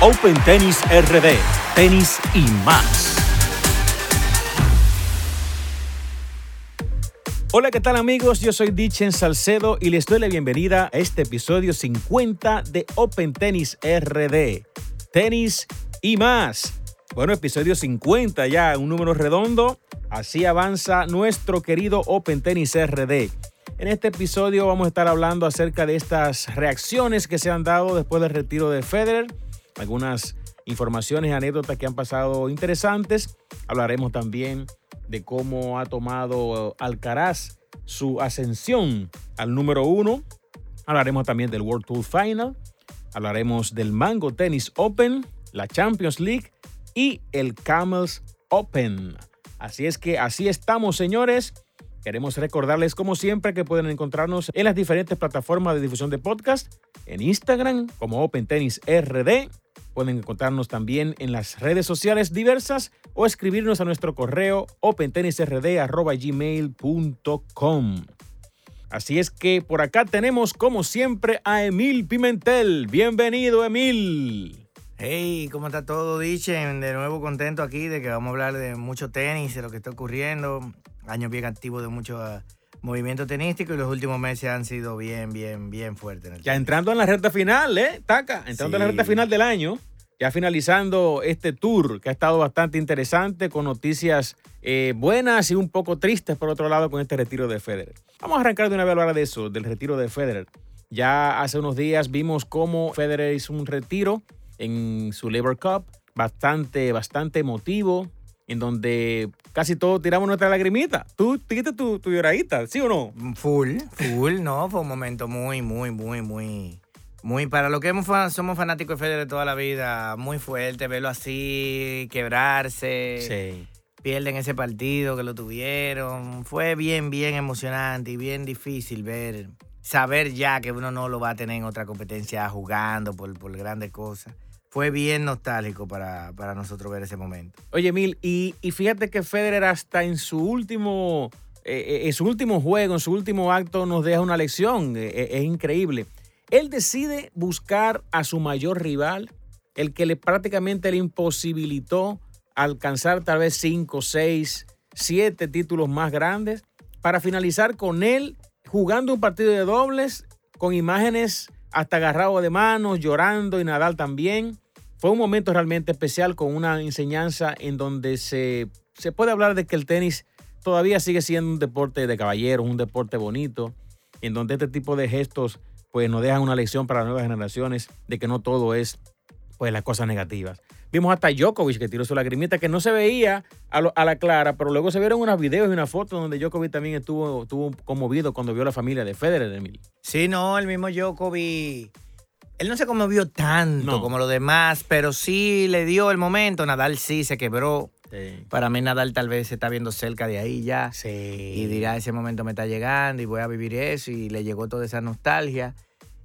Open Tennis RD, tenis y más. Hola, ¿qué tal amigos? Yo soy Dichen Salcedo y les doy la bienvenida a este episodio 50 de Open Tennis RD, tenis y más. Bueno, episodio 50 ya, un número redondo. Así avanza nuestro querido Open Tennis RD. En este episodio vamos a estar hablando acerca de estas reacciones que se han dado después del retiro de Federer, algunas informaciones anécdotas que han pasado interesantes. Hablaremos también de cómo ha tomado Alcaraz su ascensión al número uno. Hablaremos también del World Tour Final. Hablaremos del Mango Tennis Open, la Champions League y el Camels Open. Así es que así estamos, señores. Queremos recordarles, como siempre, que pueden encontrarnos en las diferentes plataformas de difusión de podcast, en Instagram como Open Tennis RD. Pueden encontrarnos también en las redes sociales diversas o escribirnos a nuestro correo opentennisrd.gmail.com. Así es que por acá tenemos, como siempre, a Emil Pimentel. Bienvenido, Emil. Hey, ¿cómo está todo, Dichen? De nuevo contento aquí de que vamos a hablar de mucho tenis, de lo que está ocurriendo. Años bien activos de mucho uh, movimiento tenístico y los últimos meses han sido bien, bien, bien fuertes. ya entrando en la recta final, ¿eh? Taca, entrando en la recta final del año. Ya finalizando este tour que ha estado bastante interesante con noticias eh, buenas y un poco tristes por otro lado con este retiro de Federer. Vamos a arrancar de una vez a hablar de eso, del retiro de Federer. Ya hace unos días vimos cómo Federer hizo un retiro en su Labor Cup, bastante, bastante emotivo, en donde casi todos tiramos nuestra lagrimita. Tú tiraste tu, tu lloradita, ¿sí o no? Full, full, no, fue un momento muy, muy, muy, muy, muy, para lo que hemos, somos fanáticos de Federer toda la vida, muy fuerte, verlo así, quebrarse. Sí. Pierden ese partido que lo tuvieron. Fue bien, bien emocionante y bien difícil ver, saber ya que uno no lo va a tener en otra competencia jugando por, por grandes cosas fue bien nostálgico para, nosotros ver ese momento. Oye, Mil, y, fíjate que Federer hasta en su último, eh, eh, en su último juego, en su último acto, nos deja una lección. Eh, es increíble. Él decide buscar a su mayor rival, el que le prácticamente le imposibilitó alcanzar tal vez cinco, seis, siete títulos más grandes, para finalizar con él jugando un partido de dobles con imágenes hasta agarrado de manos, llorando y Nadal también. Fue un momento realmente especial con una enseñanza en donde se, se puede hablar de que el tenis todavía sigue siendo un deporte de caballeros, un deporte bonito, en donde este tipo de gestos pues nos dejan una lección para las nuevas generaciones de que no todo es pues las cosas negativas. Vimos hasta Djokovic que tiró su lagrimita que no se veía a, la clara, pero luego se vieron unos videos y una foto donde Djokovic también estuvo, estuvo conmovido cuando vio a la familia de Federer, Emil. Sí, no, el mismo Djokovic. Él no se conmovió tanto como los demás, pero sí le dio el momento. Nadal sí se quebró. Para mí Nadal tal vez se está viendo cerca de ahí ya. Sí. Y dirá, ese momento me está llegando y voy a vivir eso. Y le llegó toda esa nostalgia.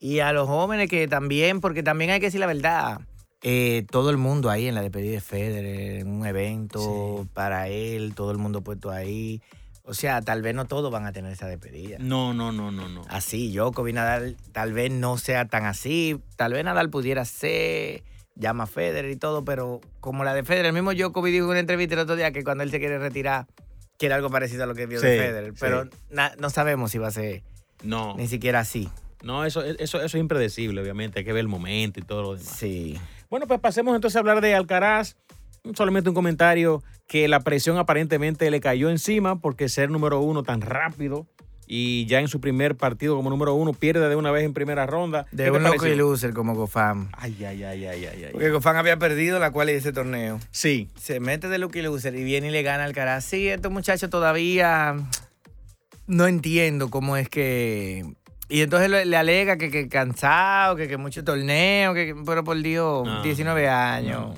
Y a los jóvenes que también, porque también hay que decir la verdad eh, todo el mundo ahí en la despedida de Federer, en un evento para él, todo el mundo puesto ahí. O sea, tal vez no todos van a tener esa despedida. No, no, no, no, no. Así, Djokovic Nadal tal vez no sea tan así. Tal vez Nadal pudiera ser, llama a Federer y todo, pero como la de Federer, el mismo Djokovic dijo en una entrevista el otro día que cuando él se quiere retirar, quiere algo parecido a lo que vio de Federer. Pero no sabemos si va a ser no. ni siquiera así. No, eso, eso, eso es impredecible, obviamente. Hay que ver el momento y todo lo demás. Sí. Bueno, pues pasemos entonces a hablar de Alcaraz. Solamente un comentario que la presión aparentemente le cayó encima porque ser número uno tan rápido y ya en su primer partido como número uno pierde de una vez en primera ronda. De un lucky loser como Gofam. Ay, ay, ay, ay, ay, Porque Gofam había perdido la cual y ese torneo. Sí. Se mete de lucky loser y viene y le gana Alcaraz. Sí, estos muchachos todavía no entiendo cómo es que y entonces le, alega que, que cansado, que, que mucho torneo, que, pero por Dios, 19 años.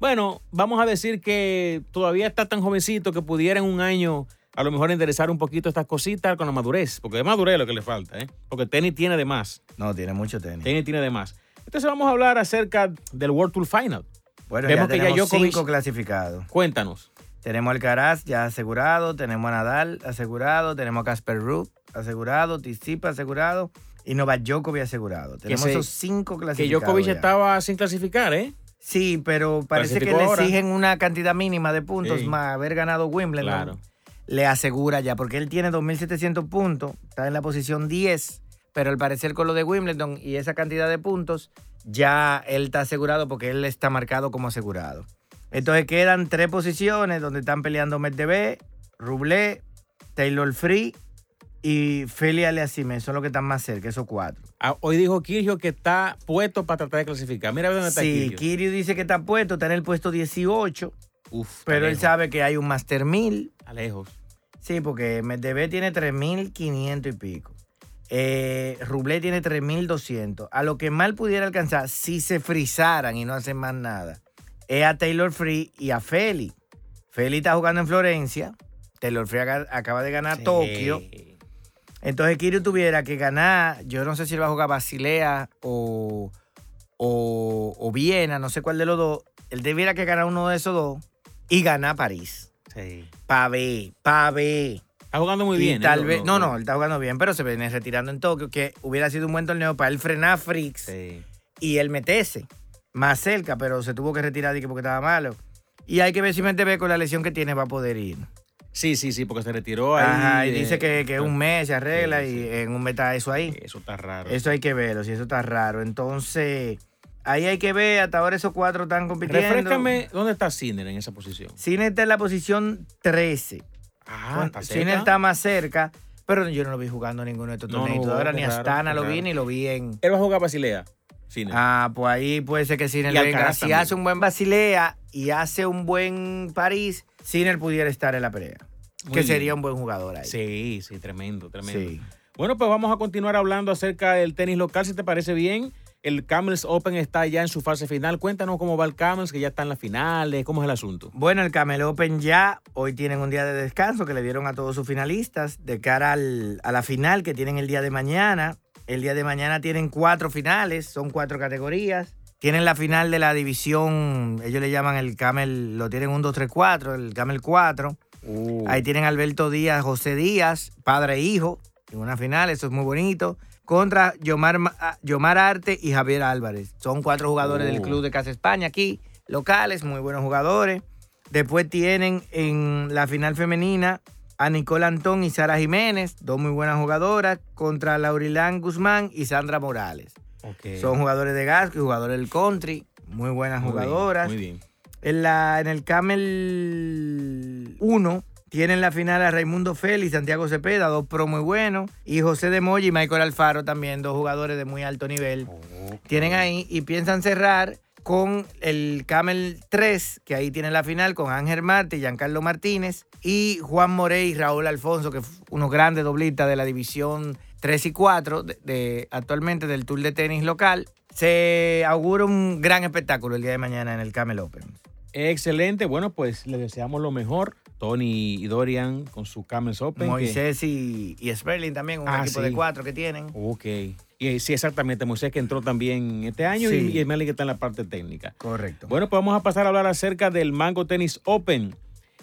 bueno, vamos a decir que todavía está tan jovencito que pudiera en un año a lo mejor interesar un poquito estas cositas con la madurez, porque es madurez lo que le falta, ¿eh? Porque tenis tiene de más. No, tiene mucho tenis. Tenis tiene de más. Entonces vamos a hablar acerca del World Tour Final. Bueno, Vemos ya que tenemos ya cinco clasificados. Cuéntanos. Tenemos al Caraz ya asegurado, tenemos a Nadal asegurado, tenemos a Casper Ruud asegurado, Tisipa asegurado y Novak Djokovic asegurado. Tenemos se- esos cinco Que clasificados. Djokovic ya. estaba sin clasificar, ¿eh? Sí, pero parece que le exigen una cantidad mínima de puntos Sí. más haber ganado Wimbledon. Claro. Le asegura ya, porque él tiene 2.700 puntos, está en la posición 10, pero al parecer con lo de Wimbledon y esa cantidad de puntos, ya él está asegurado porque él está marcado como asegurado. Entonces quedan tres posiciones donde están peleando Medvedev, Rublev, Taylor Free y Feli Aliasime. Son los que están más cerca, esos cuatro. Ah, hoy dijo Kirgio que está puesto para tratar de clasificar. Mira dónde está Sí, Kyrgios. Kirill dice que está puesto, está en el puesto 18, Uf, pero él sabe que hay un Master 1000. está lejos. Sí, porque Medvedev tiene 3.500 y pico. Eh, Rublev tiene 3.200. A lo que mal pudiera alcanzar si se frizaran y no hacen más nada es a Taylor Free y a Feli. Feli está jugando en Florencia. Taylor Free acaba de ganar Sí. Tokio. Entonces Kirill tuviera que ganar, yo no sé si él va a jugar Basilea o, o, o Viena, no sé cuál de los dos. Él debiera que ganar uno de esos dos y ganar París. Sí. Pa' ver, pa' ver. Está jugando muy Y bien. ¿eh? tal vez, no, no, él está jugando bien, pero se viene retirando en Tokio, que hubiera sido un buen torneo para él frenar Fricks Sí. y él meterse más cerca, pero se tuvo que retirar porque estaba malo. Y hay que ver si Medvedev con la lesión que tiene va a poder ir. Sí, sí, sí, porque se retiró ahí. Ajá, y eh, dice que, que un mes se arregla Sí, y en un mes está eso ahí. Eso está raro. Eso hay que verlo, si eso está raro. Entonces, ahí hay que ver, hasta ahora esos cuatro están compitiendo. Refrescame, ¿dónde está Sinner en esa posición? Cine está en la posición 13. Ah, está Cine cerca. está más cerca, pero yo no lo vi jugando ninguno de estos No, no jugó, ahora ni Astana qué lo vi ni lo vi en... Él va a jugar Basilea. Ah, pues ahí puede ser que Sinner Y venga. Si también. hace un buen Basilea y hace un buen París, Sinner pudiera estar en la pelea. Muy que bien. sería un buen jugador ahí. Sí, sí, tremendo, tremendo. Sí. Bueno, pues vamos a continuar hablando acerca del tenis local, si te parece bien. El Camels Open está ya en su fase final. Cuéntanos cómo va el Camels, que ya está en las finales. ¿Cómo es el asunto? Bueno, el Camel Open ya hoy tienen un día de descanso que le dieron a todos sus finalistas de cara al- a la final que tienen el día de mañana. El día de mañana tienen cuatro finales, son cuatro categorías. Tienen la final de la división, ellos le llaman el Camel, lo tienen un 2, 3, 4, el Camel 4. Ahí tienen Alberto Díaz, José Díaz, padre e hijo, en una final, eso es muy bonito. Contra Yomar, Ma- ah, Yomar Arte y Javier Álvarez. Son cuatro jugadores del Oh. Club de Casa España aquí, locales, muy buenos jugadores. Después tienen en la final femenina a Nicole Antón y Sara Jiménez, dos muy buenas jugadoras, contra Laurilán Guzmán y Sandra Morales. Son jugadores de Gasco y jugadores del country, muy buenas Muy bien, jugadoras. Muy bien. En, la, en el Camel 1 tienen la final a Raimundo Félix, Santiago Cepeda, dos pro muy buenos. Y José de Moya y Michael Alfaro también, dos jugadores de muy alto nivel. Tienen ahí y piensan cerrar con el Camel 3, que ahí tienen la final con Ángel Marte Giancarlo Martínez. Y Juan Morey y Raúl Alfonso, que f- unos grandes doblistas de la división 3 y 4 de, de- actualmente del Tour de tenis local. Se augura un gran espectáculo el día de mañana en el Camel Open. Excelente. Bueno, pues le deseamos lo mejor. Tony y Dorian con su Camels Open. que- Moisés y, y Sperling también, un Ah, equipo sí. de cuatro que tienen. Ok. Y sí, exactamente. Moisés que entró también este año Sí. y, y que está en la parte técnica. Correcto. Bueno, pues vamos a pasar a hablar acerca del Mango Tennis Open.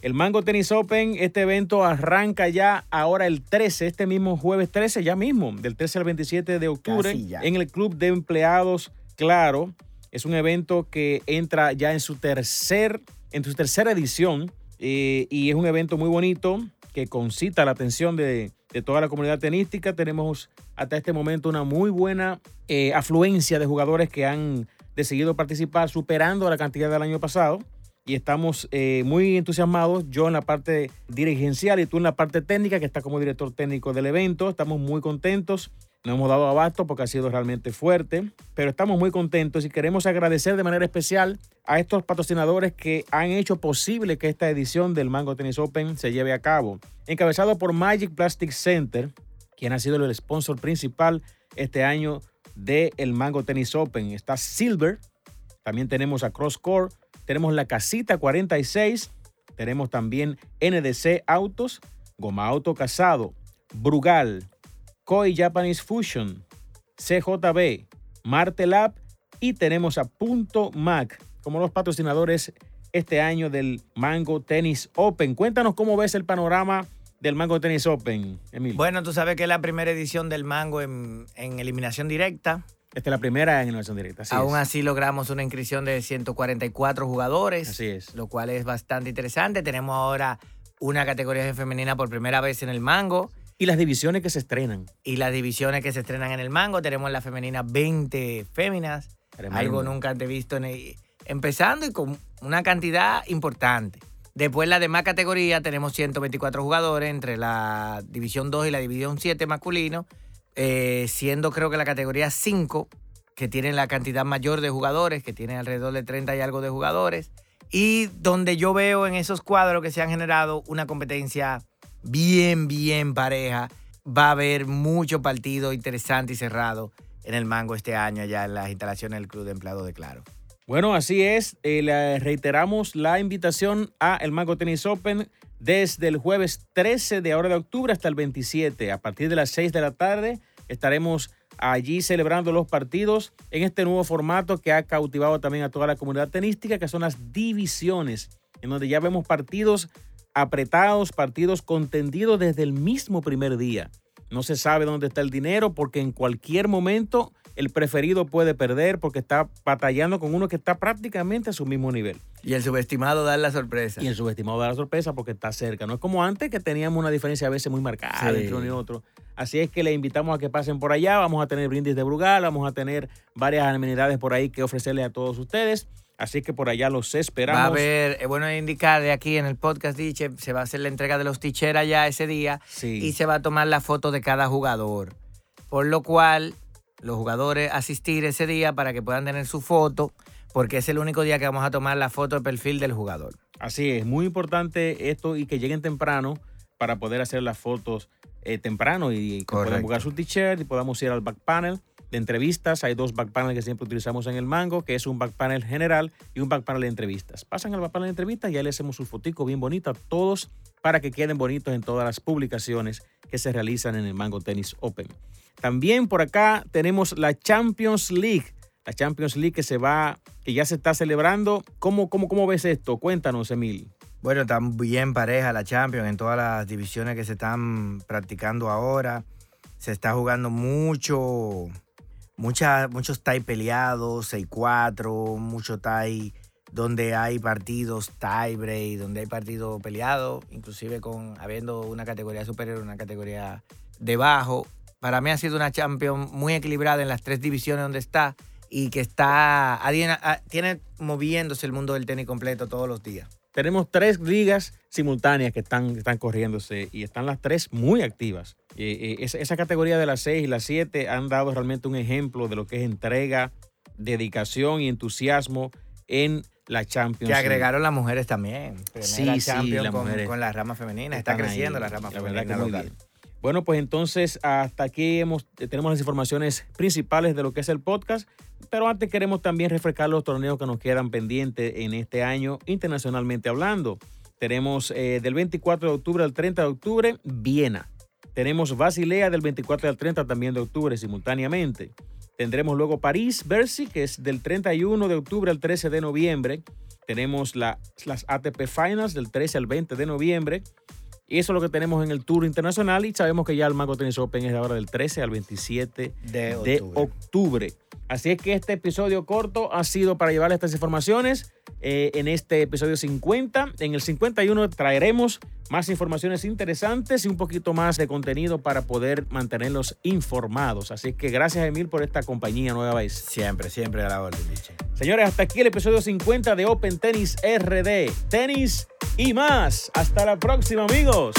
El Mango Tennis Open, este evento arranca ya ahora el 13, este mismo jueves 13, ya mismo, del 13 al 27 de octubre, en el Club de Empleados Claro. Es un evento que entra ya en su, tercer, en su tercera edición eh, y es un evento muy bonito que concita la atención de, toda la comunidad tenística. Tenemos hasta este momento una muy buena eh, afluencia de jugadores que han decidido participar, superando la cantidad del año pasado. Y estamos eh, muy entusiasmados, yo en la parte dirigencial y tú en la parte técnica, que está como director técnico del evento. Estamos muy contentos. No hemos dado abasto porque ha sido realmente fuerte, pero estamos muy contentos y queremos agradecer de manera especial a estos patrocinadores que han hecho posible que esta edición del Mango Tennis Open se lleve a cabo. Encabezado por Magic Plastic Center, quien ha sido el sponsor principal este año del Mango Tennis Open. Está Silver, también tenemos a CrossCore, tenemos la Casita 46, tenemos también NDC Autos, Goma Auto Casado, Brugal, Koi Japanese Fusion, CJB, Martelab y tenemos a Punto Mac como los patrocinadores este año del Mango Tennis Open. Cuéntanos cómo ves el panorama del Mango Tennis Open, Emil? Bueno, tú sabes que es la primera edición del Mango en, eliminación directa. Esta es la primera en eliminación directa. Aún así logramos una inscripción de 144 jugadores. Así es. Lo cual es bastante interesante. Tenemos ahora una categoría femenina por primera vez en el Mango. Y las divisiones que se estrenan. Y las divisiones que se estrenan en el Mango. Tenemos en la femenina 20 féminas. Algo nunca antes visto. En empezando y con una cantidad importante. Después la demás categoría tenemos 124 jugadores entre la División 2 y la División 7 masculino, eh, siendo creo que la categoría 5, que tiene la cantidad mayor de jugadores, que tiene alrededor de 30 y algo de jugadores, y donde yo veo en esos cuadros que se han generado una competencia bien, bien pareja. Va a haber mucho partido interesante y cerrado en el Mango este año ya en las instalaciones del Club de Empleados de Claro. Bueno, así es. Eh, le reiteramos la invitación a el Mango Tennis Open desde el jueves 13 de ahora de octubre hasta el 27. A partir de las 6 de la tarde estaremos allí celebrando los partidos en este nuevo formato que ha cautivado también a toda la comunidad tenística, que son las divisiones, en donde ya vemos partidos apretados, partidos contendidos desde el mismo primer día. No se sabe dónde está el dinero porque en cualquier momento el preferido puede perder porque está batallando con uno que está prácticamente a su mismo nivel. Y el subestimado da la sorpresa. Y el subestimado da la sorpresa porque está cerca. No es como antes que teníamos una diferencia a veces muy marcada entre uno y otro. Así es que le invitamos a que pasen por allá. Vamos a tener brindis de Brugal, vamos a tener varias amenidades por ahí que ofrecerle a todos ustedes. Así que por allá los esperamos. Va a haber, es bueno indicar de aquí en el podcast, dice, se va a hacer la entrega de los ticheras ya ese día y se va a tomar la foto de cada jugador. Por lo cual, los jugadores asistir ese día para que puedan tener su foto, porque es el único día que vamos a tomar la foto de perfil del jugador. Así es, muy importante esto y que lleguen temprano para poder hacer las fotos eh, temprano y que puedan buscar su t-shirt y podamos ir al back panel de entrevistas. Hay dos back panels que siempre utilizamos en el Mango, que es un back panel general y un back panel de entrevistas. Pasan al back panel de entrevistas y ahí le hacemos su fotico bien bonita a todos para que queden bonitos en todas las publicaciones que se realizan en el Mango Tennis Open. También por acá tenemos la Champions League. La Champions League que se va, que ya se está celebrando. ¿Cómo, cómo, cómo ves esto? Cuéntanos, Emil. Bueno, también pareja la Champions en todas las divisiones que se están practicando ahora. Se está jugando mucho, mucha, muchos tie peleados, 6-4, mucho tie donde hay partidos tie break, donde hay partidos peleados, inclusive con habiendo una categoría superior, una categoría debajo. Para mí ha sido una champion muy equilibrada en las tres divisiones donde está y que está tiene moviéndose el mundo del tenis completo todos los días. Tenemos tres ligas simultáneas que están, están corriéndose y están las tres muy activas. esa, categoría de las seis y las siete han dado realmente un ejemplo de lo que es entrega, dedicación y entusiasmo en la Champions. Que agregaron las mujeres también. sí, sí, con, la rama femenina. Está creciendo la rama femenina. Bueno, pues entonces hasta aquí hemos, tenemos las informaciones principales de lo que es el podcast, pero antes queremos también refrescar los torneos que nos quedan pendientes en este año internacionalmente hablando. Tenemos eh, del 24 de octubre al 30 de octubre Viena. Tenemos Basilea del 24 al 30 también de octubre simultáneamente. Tendremos luego París, Bercy, que es del 31 de octubre al 13 de noviembre. Tenemos las ATP Finals del 13 al 20 de noviembre. Y eso es lo que tenemos en el Tour Internacional y sabemos que ya el Mango Tennis Open es ahora del 13 al 27 de octubre. Así es que este episodio corto ha sido para llevarles estas informaciones eh, en este episodio 50. En el 51 traeremos más informaciones interesantes y un poquito más de contenido para poder mantenerlos informados. Así que gracias Emil por esta compañía nueva vez. Siempre, siempre a la orden, Liche. Señores, hasta aquí el episodio 50 de Open Tennis RD. Tenis y más. Hasta la próxima, amigos.